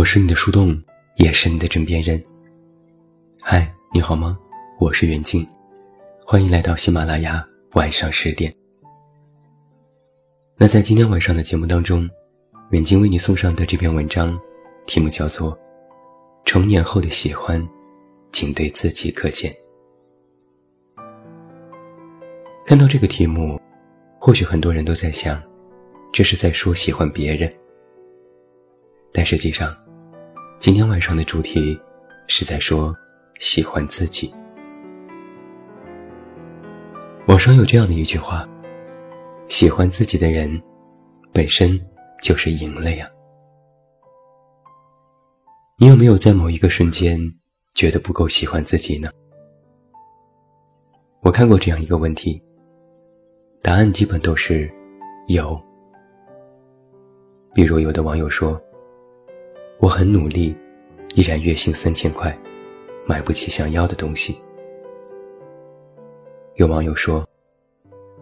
我是你的树洞，也是你的枕边人。嗨，你好吗？我是袁静，欢迎来到喜马拉雅晚上十点。那在今天晚上的节目当中，远近为你送上的这篇文章，题目叫做《成年后的喜欢，仅对自己可见》。看到这个题目，或许很多人都在想，这是在说喜欢别人。但实际上，今天晚上的主题是在说喜欢自己。网上有这样的一句话：“喜欢自己的人，本身就是赢了呀。”你有没有在某一个瞬间觉得不够喜欢自己呢？我看过这样一个问题，答案基本都是有。比如有的网友说。我很努力，依然月薪三千块，买不起想要的东西。有网友说，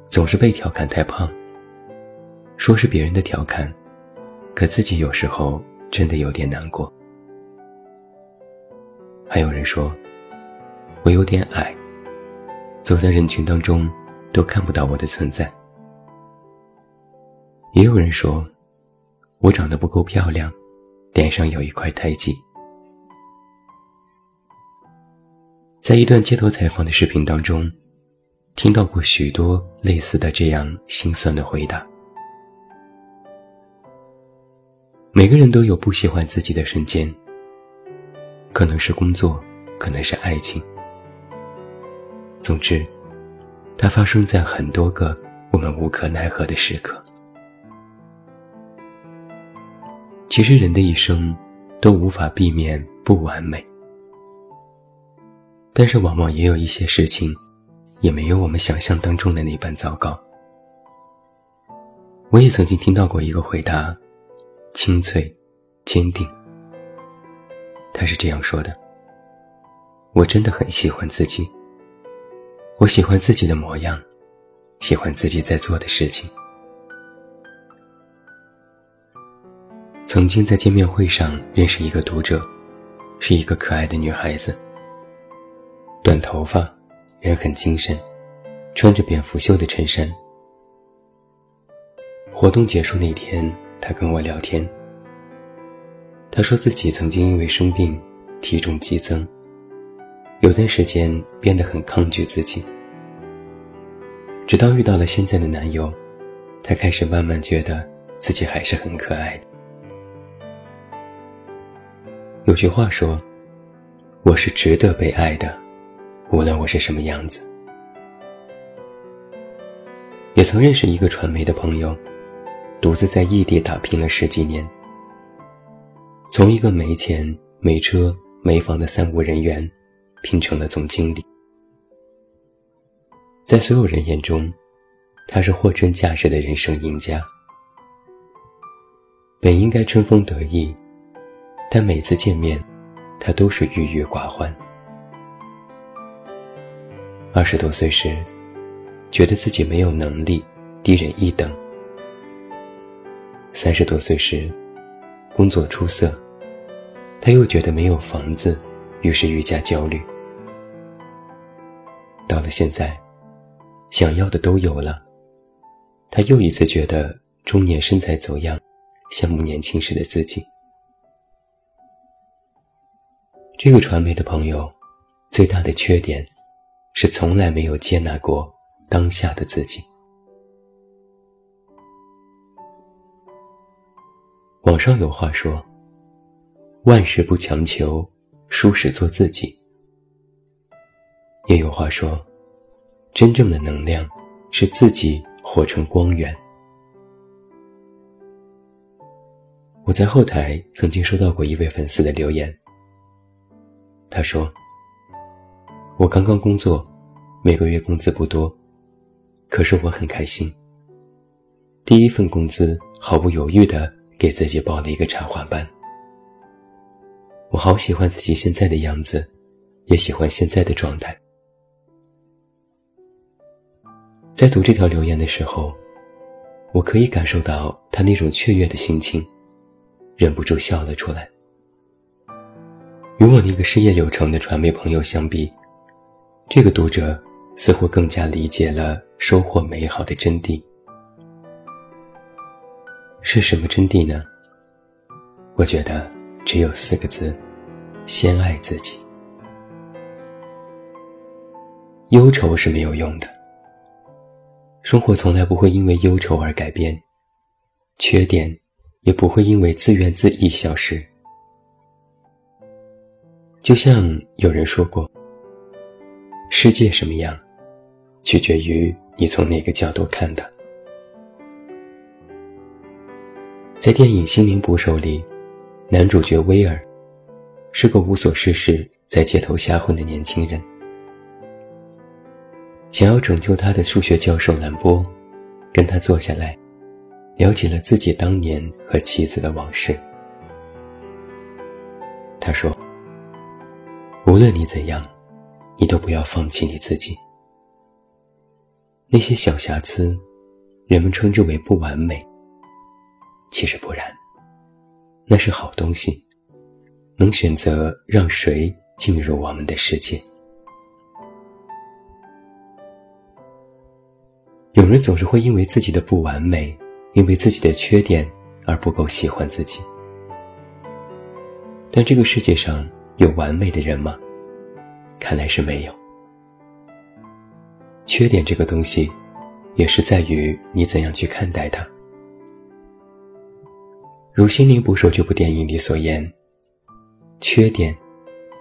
总是被调侃太胖，说是别人的调侃，可自己有时候真的有点难过。还有人说，我有点矮，走在人群当中都看不到我的存在。也有人说，我长得不够漂亮。脸上有一块胎记。在一段街头采访的视频当中，听到过许多类似的这样心酸的回答。每个人都有不喜欢自己的瞬间，可能是工作，可能是爱情。总之，它发生在很多个我们无可奈何的时刻。其实人的一生都无法避免不完美，但是往往也有一些事情，也没有我们想象当中的那般糟糕。我也曾经听到过一个回答，清脆、坚定。他是这样说的：“我真的很喜欢自己，我喜欢自己的模样，喜欢自己在做的事情。”曾经在见面会上认识一个读者，是一个可爱的女孩子，短头发，人很精神，穿着蝙蝠袖的衬衫。活动结束那天，她跟我聊天。她说自己曾经因为生病，体重激增，有段时间变得很抗拒自己，直到遇到了现在的男友，她开始慢慢觉得自己还是很可爱的。有句话说：“我是值得被爱的，无论我是什么样子。”也曾认识一个传媒的朋友，独自在异地打拼了十几年，从一个没钱、没车、没房的三无人员，拼成了总经理。在所有人眼中，他是货真价实的人生赢家。本应该春风得意。但每次见面，他都是郁郁寡欢。二十多岁时，觉得自己没有能力，低人一等；三十多岁时，工作出色，他又觉得没有房子，于是愈加焦虑。到了现在，想要的都有了，他又一次觉得中年身材走样，羡慕年轻时的自己。这个传媒的朋友，最大的缺点，是从来没有接纳过当下的自己。网上有话说：“万事不强求，舒适做自己。”也有话说：“真正的能量，是自己活成光源。”我在后台曾经收到过一位粉丝的留言。他说：“我刚刚工作，每个月工资不多，可是我很开心。第一份工资毫不犹豫地给自己报了一个插画班。我好喜欢自己现在的样子，也喜欢现在的状态。”在读这条留言的时候，我可以感受到他那种雀跃的心情，忍不住笑了出来。与我那个事业有成的传媒朋友相比，这个读者似乎更加理解了收获美好的真谛。是什么真谛呢？我觉得只有四个字：先爱自己。忧愁是没有用的，生活从来不会因为忧愁而改变，缺点也不会因为自怨自艾消失。就像有人说过：“世界什么样，取决于你从哪个角度看的。”在电影《心灵捕手》里，男主角威尔是个无所事事、在街头瞎混的年轻人。想要拯救他的数学教授兰波，跟他坐下来，聊起了自己当年和妻子的往事。他说。无论你怎样，你都不要放弃你自己。那些小瑕疵，人们称之为不完美。其实不然，那是好东西，能选择让谁进入我们的世界。有人总是会因为自己的不完美，因为自己的缺点而不够喜欢自己。但这个世界上，有完美的人吗？看来是没有。缺点这个东西，也是在于你怎样去看待它。如《心灵捕手》这部电影里所言，缺点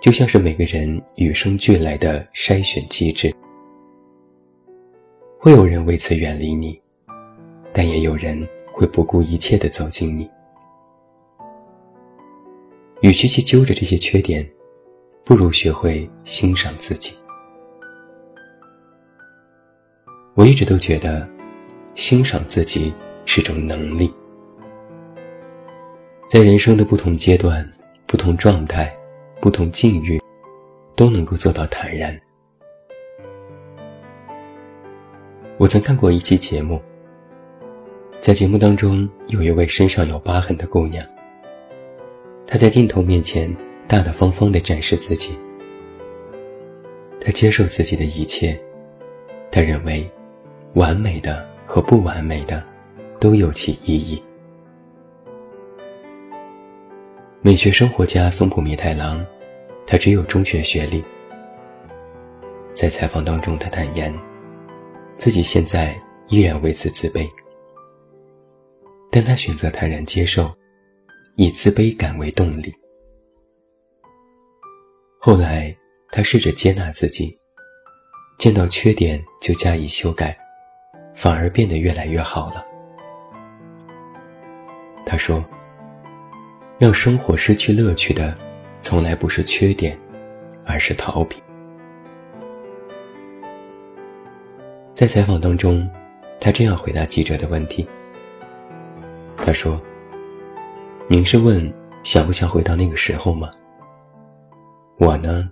就像是每个人与生俱来的筛选机制。会有人为此远离你，但也有人会不顾一切的走进你。与其去揪着这些缺点，不如学会欣赏自己。我一直都觉得，欣赏自己是种能力。在人生的不同阶段、不同状态、不同境遇，都能够做到坦然。我曾看过一期节目，在节目当中，有一位身上有疤痕的姑娘。她在镜头面前大大方方地展示自己，他接受自己的一切，他认为，完美的和不完美的，都有其意义。美学生活家松浦弥太郎，他只有中学学历。在采访当中，他坦言，自己现在依然为此自卑，但他选择坦然接受。以自卑感为动力。后来，他试着接纳自己，见到缺点就加以修改，反而变得越来越好了。他说：“让生活失去乐趣的，从来不是缺点，而是逃避。”在采访当中，他这样回答记者的问题：“他说。”您是问想不想回到那个时候吗？我呢，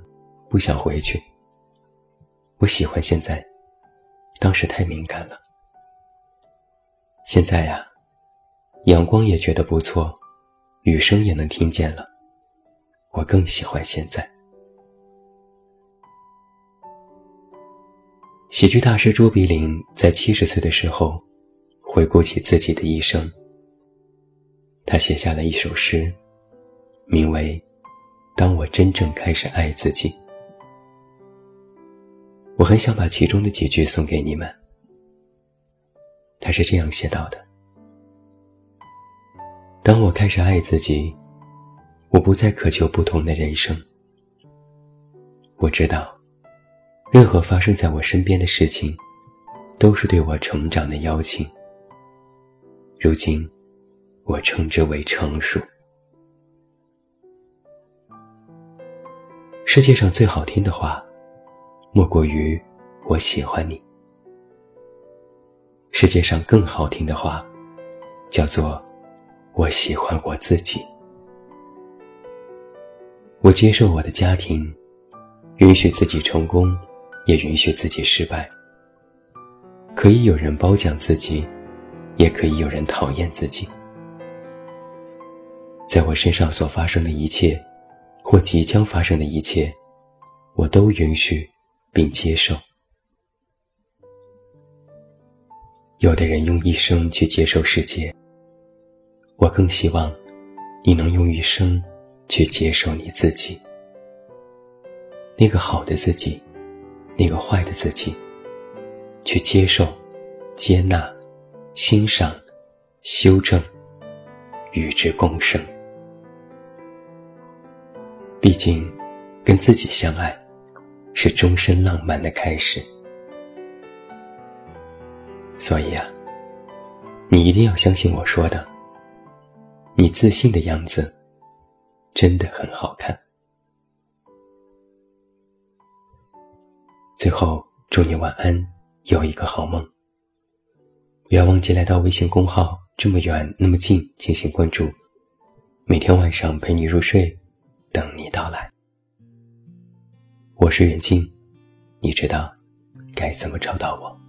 不想回去。我喜欢现在，当时太敏感了。现在呀，阳光也觉得不错，雨声也能听见了。我更喜欢现在。喜剧大师卓别林在七十岁的时候，回顾起自己的一生。他写下了一首诗，名为《当我真正开始爱自己》。我很想把其中的几句送给你们。他是这样写到的：“当我开始爱自己，我不再渴求不同的人生。我知道，任何发生在我身边的事情，都是对我成长的邀请。如今。”我称之为成熟。世界上最好听的话，莫过于“我喜欢你”。世界上更好听的话，叫做“我喜欢我自己”。我接受我的家庭，允许自己成功，也允许自己失败。可以有人褒奖自己，也可以有人讨厌自己。在我身上所发生的一切，或即将发生的一切，我都允许并接受。有的人用一生去接受世界，我更希望你能用一生去接受你自己。那个好的自己，那个坏的自己，去接受、接纳、欣赏、修正，与之共生。毕竟，跟自己相爱，是终身浪漫的开始。所以啊，你一定要相信我说的。你自信的样子，真的很好看。最后，祝你晚安，有一个好梦。不要忘记来到微信公号“这么远那么近”进行关注，每天晚上陪你入睡。等你到来，我是远近，你知道该怎么找到我。